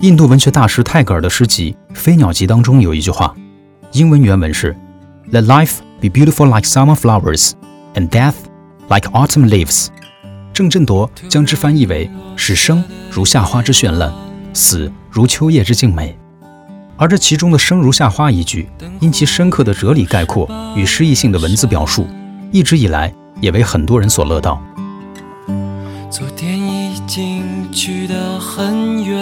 印度文学大师泰戈尔的诗集《飞鸟集》当中有一句话，英文原文是 “Let life be beautiful like summer flowers, and death like autumn leaves。”郑振铎将之翻译为“使生如夏花之绚烂，死如秋叶之静美”。而这其中的“生如夏花”一句，因其深刻的哲理概括与诗意性的文字表述，一直以来也为很多人所乐道。昨天已经去得很远。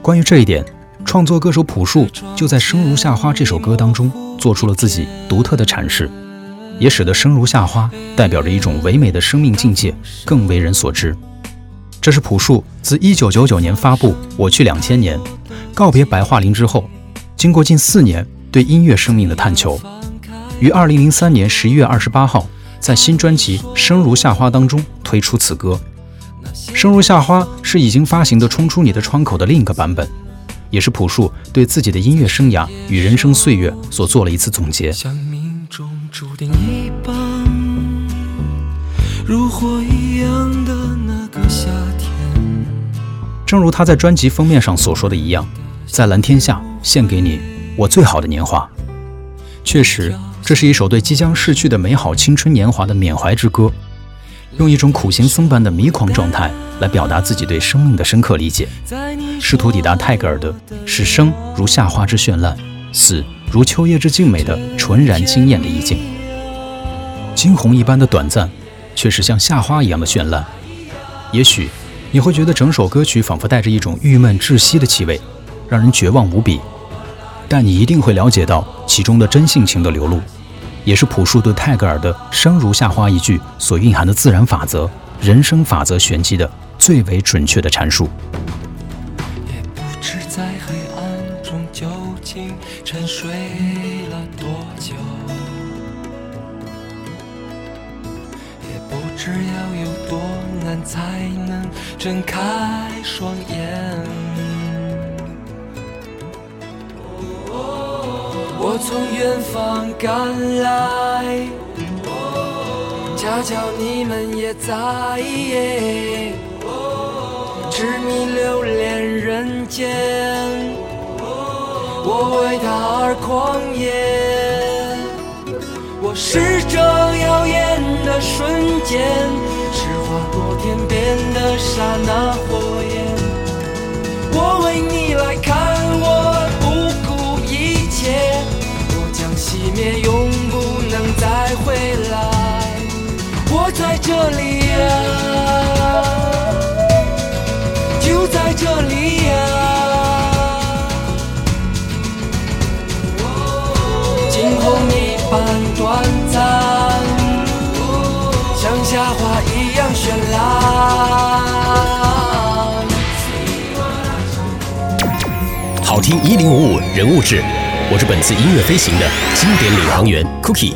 关于这一点，创作歌手朴树就在《生如夏花》这首歌当中做出了自己独特的阐释，也使得“生如夏花”代表着一种唯美的生命境界更为人所知。这是朴树自1999年发布《我去两千年》，告别白桦林之后，经过近四年对音乐生命的探求，于2003年11月28号在新专辑《生如夏花》当中推出此歌。生如夏花是已经发行的《冲出你的窗口》的另一个版本，也是朴树对自己的音乐生涯与人生岁月所做了一次总结。如火一样的那个夏天正如他在专辑封面上所说的一样，在蓝天下献给你我最好的年华。确实，这是一首对即将逝去的美好青春年华的缅怀之歌。用一种苦行僧般的迷狂状态来表达自己对生命的深刻理解，试图抵达泰戈尔的“使生如夏花之绚烂，死如秋叶之静美”的纯然惊艳的意境。惊鸿一般的短暂，却是像夏花一样的绚烂。也许你会觉得整首歌曲仿佛带着一种郁闷窒息的气味，让人绝望无比，但你一定会了解到其中的真性情的流露。也是朴树对泰戈尔的“生如夏花”一句所蕴含的自然法则、人生法则玄机的最为准确的阐述。也不知在黑暗中究竟沉睡了多久，也不知要有多难才能睁开双眼。从远方赶来，恰巧你们也在，痴迷留恋人间，我为他而狂野。我是这耀眼的瞬间，在这里呀，就在这里呀。惊鸿一般短暂，像夏花一样绚烂。好听一零五五人物志。我是本次音乐飞行的经典领航员 Cookie。